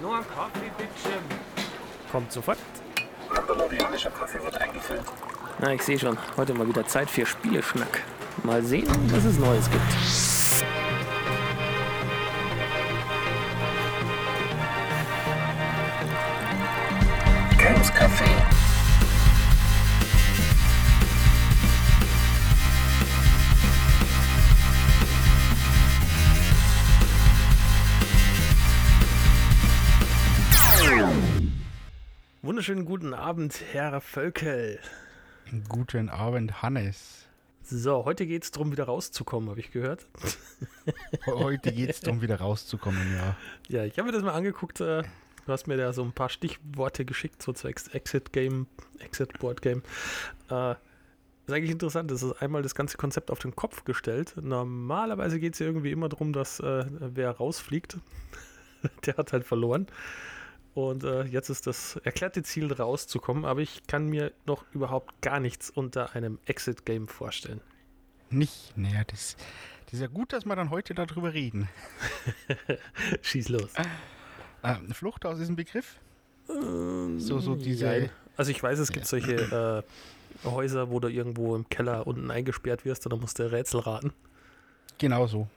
Nur ein Kaffee, bitte. Kommt sofort. Kolumbianischer Kaffee wird eingefüllt. Na, ich sehe schon. Heute mal wieder Zeit für Spieleschnack. Mal sehen, was es Neues gibt. Wunderschönen guten Abend, Herr Völkel. Guten Abend, Hannes. So, heute geht es darum, wieder rauszukommen, habe ich gehört. Heute geht es darum, wieder rauszukommen, ja. Ja, ich habe mir das mal angeguckt. Äh, du hast mir da so ein paar Stichworte geschickt, so zwecks Exit Game, Exit Board Game. Äh, ist eigentlich interessant. Das ist einmal das ganze Konzept auf den Kopf gestellt. Normalerweise geht es ja irgendwie immer darum, dass äh, wer rausfliegt, der hat halt verloren. Und äh, jetzt ist das erklärte Ziel rauszukommen, aber ich kann mir noch überhaupt gar nichts unter einem Exit-Game vorstellen. Nicht, naja, das, das ist ja gut, dass wir dann heute darüber reden. Schieß los. Äh, Fluchthaus ist ein Begriff. Ähm, So- so diese- jein. Also ich weiß, es gibt solche äh, Häuser, wo du irgendwo im Keller unten eingesperrt wirst und dann musst du Rätsel raten. Genau so.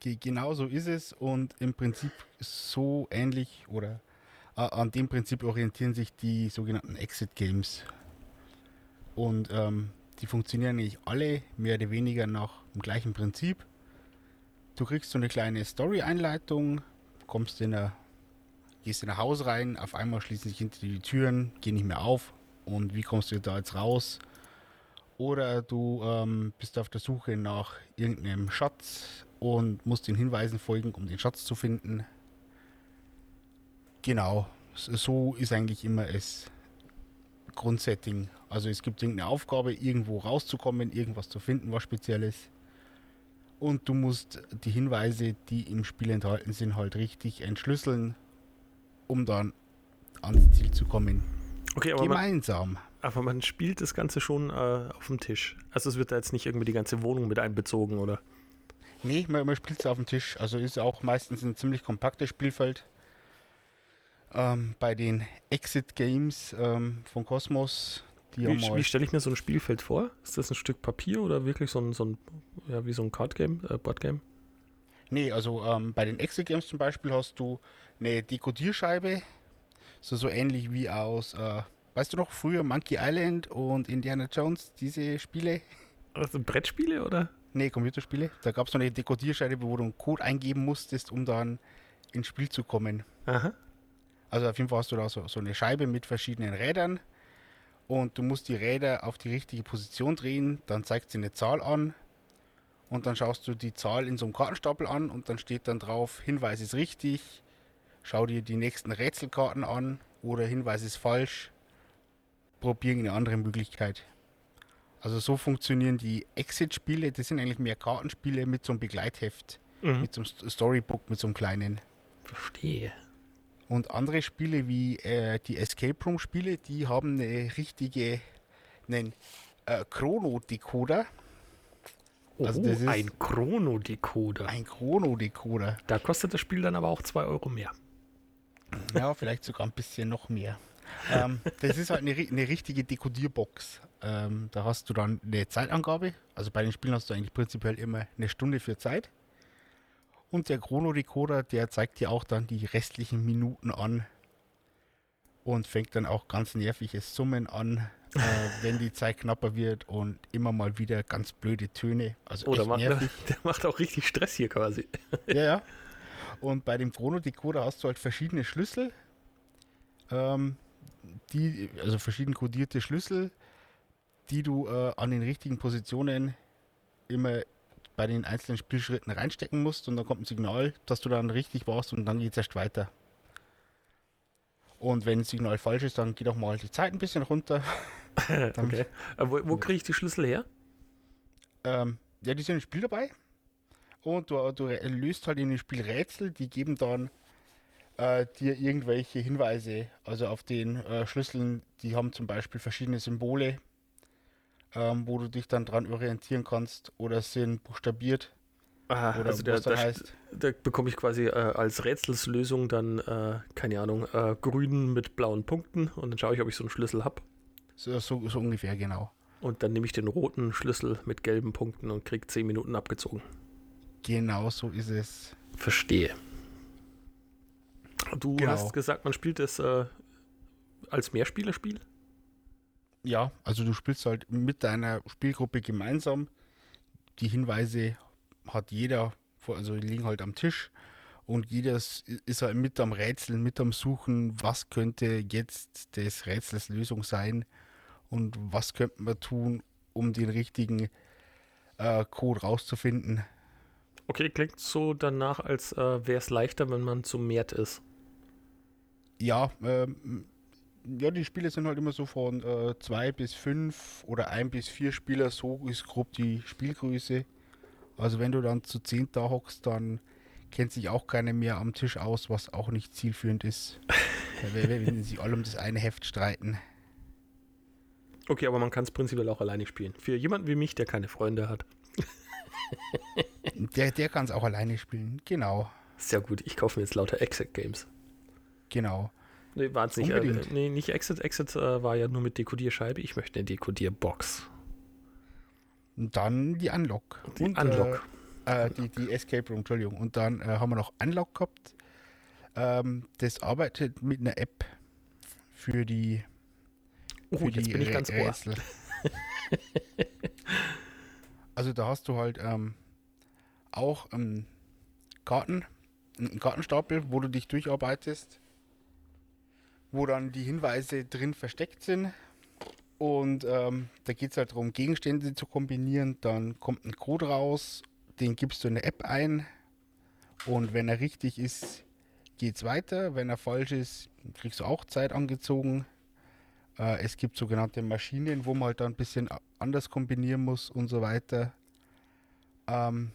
Ge genau so ist es und im Prinzip so ähnlich oder äh, an dem Prinzip orientieren sich die sogenannten Exit Games. Und ähm, die funktionieren nicht alle mehr oder weniger nach dem gleichen Prinzip. Du kriegst so eine kleine Story-Einleitung, kommst in ein, gehst in ein Haus rein, auf einmal schließen sich hinter dir die Türen, gehen nicht mehr auf. Und wie kommst du da jetzt raus? Oder du ähm, bist auf der Suche nach irgendeinem Schatz und musst den Hinweisen folgen, um den Schatz zu finden. Genau, so ist eigentlich immer das Grundsetting. Also es gibt irgendeine Aufgabe, irgendwo rauszukommen, irgendwas zu finden, was Spezielles. Und du musst die Hinweise, die im Spiel enthalten sind, halt richtig entschlüsseln, um dann ans Ziel zu kommen. Okay, aber man, Gemeinsam. aber man spielt das Ganze schon äh, auf dem Tisch. Also es wird da jetzt nicht irgendwie die ganze Wohnung mit einbezogen, oder? Nee, man, man spielt es auf dem Tisch. Also ist auch meistens ein ziemlich kompaktes Spielfeld. Ähm, bei den Exit Games ähm, von Cosmos, die Wie, wie stelle ich mir so ein Spielfeld vor? Ist das ein Stück Papier oder wirklich so ein, so ein ja, wie so ein Card-Game, äh, Board-Game? Nee, also ähm, bei den Exit Games zum Beispiel hast du eine Dekodierscheibe, so, so ähnlich wie aus, äh, weißt du noch, früher Monkey Island und Indiana Jones, diese Spiele? Also Brettspiele, oder? Nee, Computerspiele. Da gab es so eine Dekodierscheibe, wo du einen Code eingeben musstest, um dann ins Spiel zu kommen. Aha. Also auf jeden Fall hast du da so, so eine Scheibe mit verschiedenen Rädern und du musst die Räder auf die richtige Position drehen, dann zeigt sie eine Zahl an und dann schaust du die Zahl in so einem Kartenstapel an und dann steht dann drauf, Hinweis ist richtig, schau dir die nächsten Rätselkarten an oder Hinweis ist falsch, probier eine andere Möglichkeit. Also so funktionieren die Exit-Spiele, das sind eigentlich mehr Kartenspiele mit so einem Begleitheft, Mhm. mit so einem St- Storybook, mit so einem kleinen. Verstehe. Und andere Spiele wie äh, die Escape Room Spiele, die haben eine richtige, einen äh, Chrono-Decoder. Oh, Also das ist- ein Chrono-Decoder. Ein Chrono-Decoder. Da kostet das Spiel dann aber auch 2 Euro mehr. Ja, vielleicht sogar ein bisschen noch mehr. ähm, das ist halt eine, eine richtige Dekodierbox. Ähm, da hast du dann eine Zeitangabe. Also bei den Spielen hast du eigentlich prinzipiell immer eine Stunde für Zeit. Und der Chrono-Decoder, der zeigt dir auch dann die restlichen Minuten an. Und fängt dann auch ganz nerviges Summen an, äh, wenn die Zeit knapper wird und immer mal wieder ganz blöde Töne. Also Oh, der macht, nervig. der macht auch richtig Stress hier quasi. Ja, ja. Und bei dem Chrono-Decoder hast du halt verschiedene Schlüssel. Ähm, die, also verschieden kodierte Schlüssel, die du äh, an den richtigen Positionen immer bei den einzelnen Spielschritten reinstecken musst und dann kommt ein Signal, dass du dann richtig warst und dann geht es erst weiter. Und wenn das Signal falsch ist, dann geht auch mal die Zeit ein bisschen runter. Okay. Äh, wo wo kriege ich die Schlüssel her? Ähm, ja, die sind im Spiel dabei. Und du, du löst halt in dem Spiel Rätsel, die geben dann äh, dir irgendwelche Hinweise. Also auf den äh, Schlüsseln, die haben zum Beispiel verschiedene Symbole, ähm, wo du dich dann dran orientieren kannst oder sind buchstabiert. Ah, Oder also der, da, heißt. da bekomme ich quasi äh, als Rätselslösung dann, äh, keine Ahnung, äh, grün mit blauen Punkten und dann schaue ich, ob ich so einen Schlüssel habe. So, so, so ungefähr, genau. Und dann nehme ich den roten Schlüssel mit gelben Punkten und kriege 10 Minuten abgezogen. Genau so ist es. Verstehe. Du Genau. hast gesagt, man spielt es äh, als Mehrspielerspiel? Ja, also du spielst halt mit deiner Spielgruppe gemeinsam. Die Hinweise hat jeder, also die liegen halt am Tisch und jeder ist ist halt mit am Rätseln, mit am Suchen, was könnte jetzt des Rätsels Lösung sein und was könnte man tun, um den richtigen äh, Code rauszufinden. Okay, klingt so danach, als äh, wäre es leichter, wenn man zu mehrt ist. Ja, ähm, ja, die Spiele sind halt immer so von äh, zwei bis fünf oder ein bis vier Spieler, so ist grob die Spielgröße. Also wenn du dann zu zehn da hockst, dann kennt sich auch keiner mehr am Tisch aus, was auch nicht zielführend ist. Wenn sich alle um das eine Heft streiten. Okay, aber man kann es prinzipiell auch alleine spielen. Für jemanden wie mich, der keine Freunde hat. Der, der kann es auch alleine spielen. Genau, Sehr gut, ich kaufe mir jetzt lauter Exit-Games. genau. Nee, war es nicht. Äh, nee, nicht Exit. Exit äh, war ja nur mit Dekodierscheibe. Ich möchte eine Dekodierbox. Und dann die Unlock. Die Und, Unlock. Äh, äh, die, die Escape Room, Entschuldigung. Und dann äh, haben wir noch Unlock gehabt. Ähm, das arbeitet mit einer App für die Oh, für jetzt die bin ich ganz ohr. Rätsel. also da hast du halt ähm, auch einen Karten, einen Kartenstapel, wo du dich durcharbeitest, wo dann die Hinweise drin versteckt sind. Und ähm, da geht es halt darum, Gegenstände zu kombinieren. Dann kommt ein Code raus, den gibst du in eine App ein. Und wenn er richtig ist, geht's weiter. Wenn er falsch ist, kriegst du auch Zeit angezogen. Äh, es gibt sogenannte Maschinen, wo man halt dann ein bisschen anders kombinieren muss und so weiter. Ähm,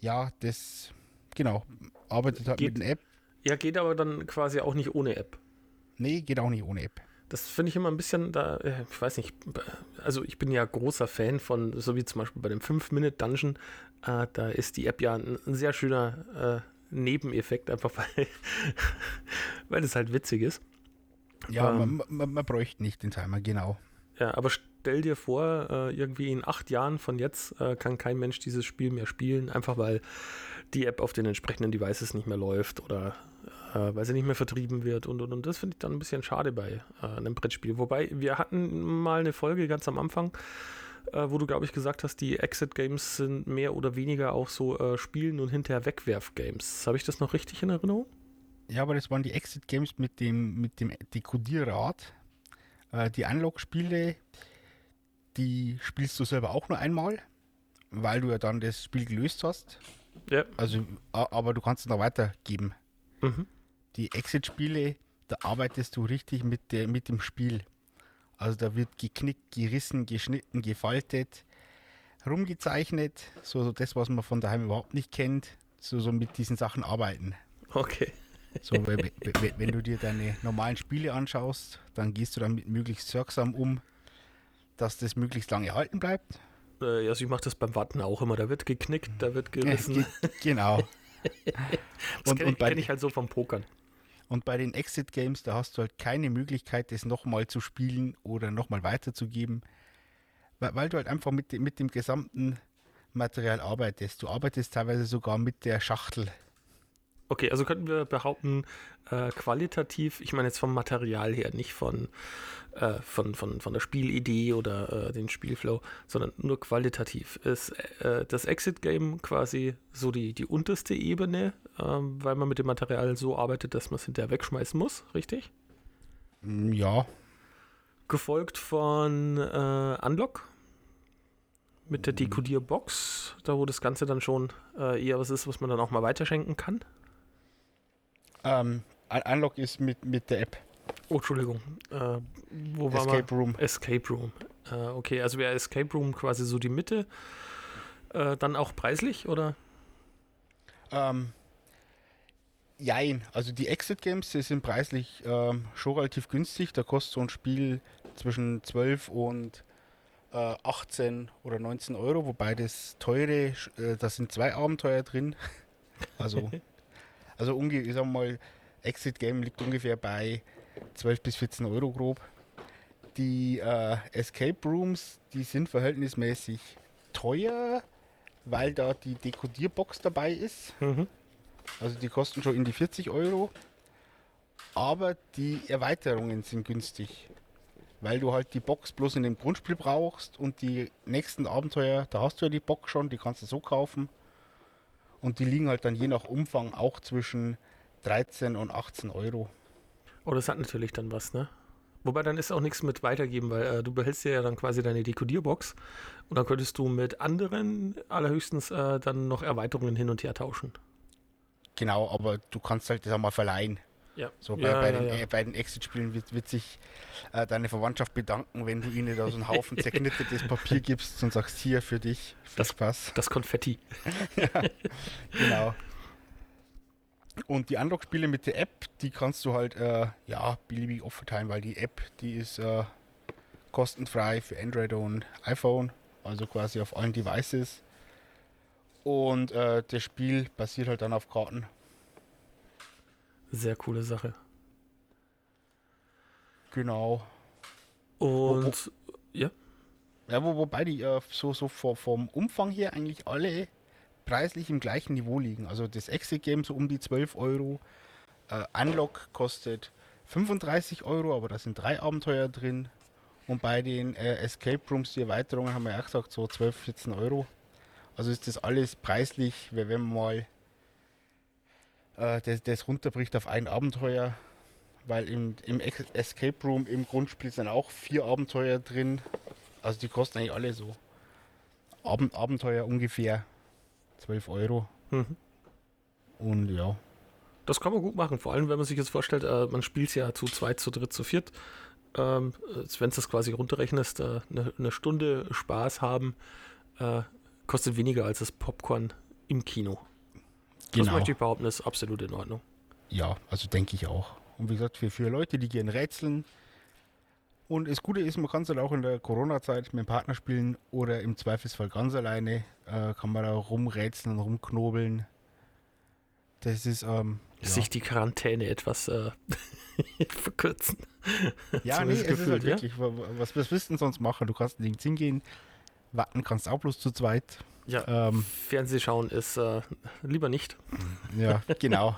ja, das genau. Arbeitet halt Geht- mit einer App. Ja, geht aber dann quasi auch nicht ohne App. Nee, geht auch nicht ohne App. Das finde ich immer ein bisschen da, äh, ich weiß nicht, also ich bin ja großer Fan von, so wie zum Beispiel bei dem 5-Minute-Dungeon, äh, da ist die App ja ein, ein sehr schöner äh, Nebeneffekt, einfach weil, weil es halt witzig ist. Ja, Ähm. man, man, man bräuchte nicht den Timer, genau. Ja, aber stell dir vor, äh, irgendwie in acht Jahren von jetzt äh, kann kein Mensch dieses Spiel mehr spielen, einfach weil die App auf den entsprechenden Devices nicht mehr läuft oder äh, weil sie nicht mehr vertrieben wird und und und. Das finde ich dann ein bisschen schade bei äh, einem Brettspiel. Wobei, wir hatten mal eine Folge ganz am Anfang, äh, wo du, glaube ich, gesagt hast, die Exit-Games sind mehr oder weniger auch so äh, Spielen und hinterher Wegwerf-Games. Habe ich das noch richtig in Erinnerung? Ja, aber das waren die Exit Games mit dem, mit dem Dekodierrad. Äh, die Unlock-Spiele, die spielst du selber auch nur einmal, weil du ja dann das Spiel gelöst hast. Ja. Also, aber du kannst es noch weitergeben. Mhm. Die Exit-Spiele, da arbeitest du richtig mit, der, mit dem Spiel. Also da wird geknickt, gerissen, geschnitten, gefaltet, rumgezeichnet. So, so das, was man von daheim überhaupt nicht kennt. So, so mit diesen Sachen arbeiten. Okay. So, we- we- we- wenn du dir deine normalen Spiele anschaust, dann gehst du damit möglichst sorgsam um, dass das möglichst lange erhalten bleibt. Äh, also ich mache das beim Warten auch immer. Da wird geknickt, da wird gerissen. Ge- genau. Das und, kenne ich, kenn ich halt so vom Pokern. und bei den Exit Games, da hast du halt keine Möglichkeit, das nochmal zu spielen oder nochmal weiterzugeben, weil, weil du halt einfach mit, mit dem gesamten Material arbeitest. Du arbeitest teilweise sogar mit der Schachtel. Okay, also könnten wir behaupten, äh, qualitativ, ich meine jetzt vom Material her, nicht von, äh, von, von, von der Spielidee oder äh, den Spielflow, sondern nur qualitativ. Ist äh, das Exit-Game quasi so die, die unterste Ebene, ähm, weil man mit dem Material so arbeitet, dass man es hinterher wegschmeißen muss, richtig? Mm, Ja, Gefolgt von äh, Unlock mit der Mhm. Dekodierbox, da wo das Ganze dann schon äh, eher was ist, was man dann auch mal weiterschenken kann. Ähm, Un- Unlock ist mit, mit der App. Oh, Entschuldigung. Äh, wo war Escape Room. man? Escape Room. Äh, okay, also wäre Escape Room quasi so die Mitte. Äh, dann auch preislich, oder? Ähm, jein, also die Exit Games die sind preislich ähm, schon relativ günstig. Da kostet so ein Spiel zwischen 12 und äh, 18 oder 19 Euro, wobei das teure, äh, da sind zwei Abenteuer drin. Also, also ich sag mal, Exit Game liegt ungefähr bei 12 bis 14 Euro grob. Die äh, Escape Rooms, die sind verhältnismäßig teuer, weil da die Dekodierbox dabei ist. Mhm. Also die kosten schon in die 40 Euro. Aber die Erweiterungen sind günstig. Weil du halt die Box bloß in dem Grundspiel brauchst und die nächsten Abenteuer, da hast du ja die Box schon, die kannst du so kaufen. Und die liegen halt dann je nach Umfang auch zwischen 13 und 18 Euro. Oh, das hat natürlich dann was, ne? Wobei dann ist auch nichts mit weitergeben, weil äh, du behältst ja dann quasi deine Dekodierbox und dann könntest du mit anderen allerhöchstens äh, dann noch Erweiterungen hin und her tauschen. Genau, aber du kannst halt das auch mal verleihen. Ja. So bei, ja, bei, ja, den, ja. Äh, bei den Exit-Spielen wird, wird sich äh, deine Verwandtschaft bedanken, wenn du ihnen da so einen Haufen zerknittetes Papier gibst und sagst, hier für dich, viel Das- Spaß. Das Konfetti. Genau. Und die Unlock-Spiele mit der App, die kannst du halt, äh, ja, beliebig oft verteilen, weil die App, die ist äh, kostenfrei für Android und iPhone, also quasi auf allen Devices. Und äh, das Spiel basiert halt dann auf Karten. Sehr coole Sache. Genau. Und ja, Ja, wo, wobei die äh, so, so vor, vom Umfang her eigentlich alle preislich im gleichen Niveau liegen. Also das Exit-Game so um die 12 Euro. Äh, Unlock kostet 35 Euro, aber da sind drei Abenteuer drin. Und bei den äh, Escape Rooms, die Erweiterungen, haben wir ja auch gesagt, so 12, 14 Euro. Also ist das alles preislich, wenn man mal äh, das, das runterbricht auf ein Abenteuer, weil im, im Escape Room im Grundspiel sind auch vier Abenteuer drin. Also die kosten eigentlich alle so. Abend, Abenteuer ungefähr 12 Euro. mhm. Und ja, das kann man gut machen. Vor allem, wenn man sich jetzt vorstellt, äh, man spielt es ja zu zweit, zu dritt, zu viert. Ähm, wenn du das quasi runterrechnest, äh, eine, eine Stunde Spaß haben, äh, kostet weniger als das Popcorn im Kino. Das genau. möchte ich behaupten, ist absolut in Ordnung. Ja, also denke ich auch. Und wie gesagt, für, für Leute, die gerne rätseln. Und das Gute ist, man kann es halt auch in der Corona-Zeit mit dem Partner spielen oder im Zweifelsfall ganz alleine. Äh, kann man da rumrätseln und rumknobeln. Das ist, ähm, ja, Sich die Quarantäne etwas äh, verkürzen. ja nee, es ist halt gefühlt, ja? wirklich, wa- wa- was, was willst du denn sonst machen? Du kannst nirgends hingehen, warten kannst auch bloß zu zweit. Ja, Ähm, Fernseh schauen ist äh, lieber nicht. ja, genau.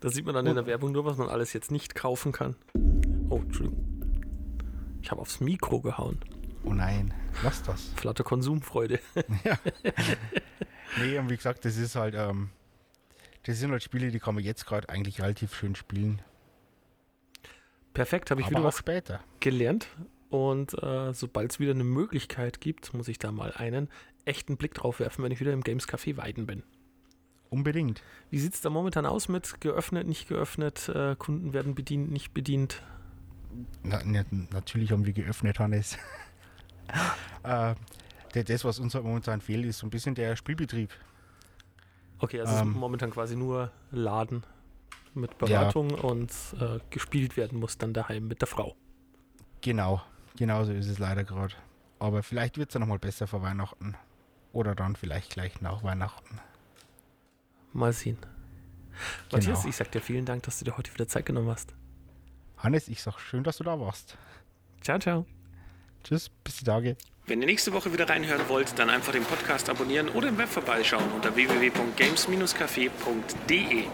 Da sieht man dann in der Werbung nur, was man alles jetzt nicht kaufen kann. Oh, Entschuldigung. Ich habe aufs Mikro gehauen. Oh nein, lass das. Flatte Konsumfreude. Nee, und wie gesagt, das ist halt, ähm, das sind halt Spiele, die kann man jetzt gerade eigentlich relativ schön spielen. Perfekt, habe ich aber wieder was später. gelernt. Und äh, sobald es wieder eine Möglichkeit gibt, muss ich da mal einen echten Blick drauf werfen, wenn ich wieder im Games Café Weiden bin. Unbedingt. Wie sieht es da momentan aus mit geöffnet, nicht geöffnet? Äh, Kunden werden bedient, nicht bedient? Na, na, natürlich haben wir geöffnet, Hannes. äh, das, was uns halt momentan fehlt, ist so ein bisschen der Spielbetrieb. Okay, also es Ähm. ist momentan quasi nur Laden mit Beratung und äh, gespielt werden muss dann daheim mit der Frau. Genau, genauso ist es leider gerade. Aber vielleicht wird es ja nochmal besser vor Weihnachten. Oder dann vielleicht gleich nach Weihnachten. Mal sehen. Matthias, Genau. ich sag dir vielen Dank, dass du dir heute wieder Zeit genommen hast. Hannes, ich sag schön, dass du da warst. Ciao, ciao. Tschüss, bis die Tage. Wenn ihr nächste Woche wieder reinhören wollt, dann einfach den Podcast abonnieren oder im Web vorbeischauen unter www.games-café.de.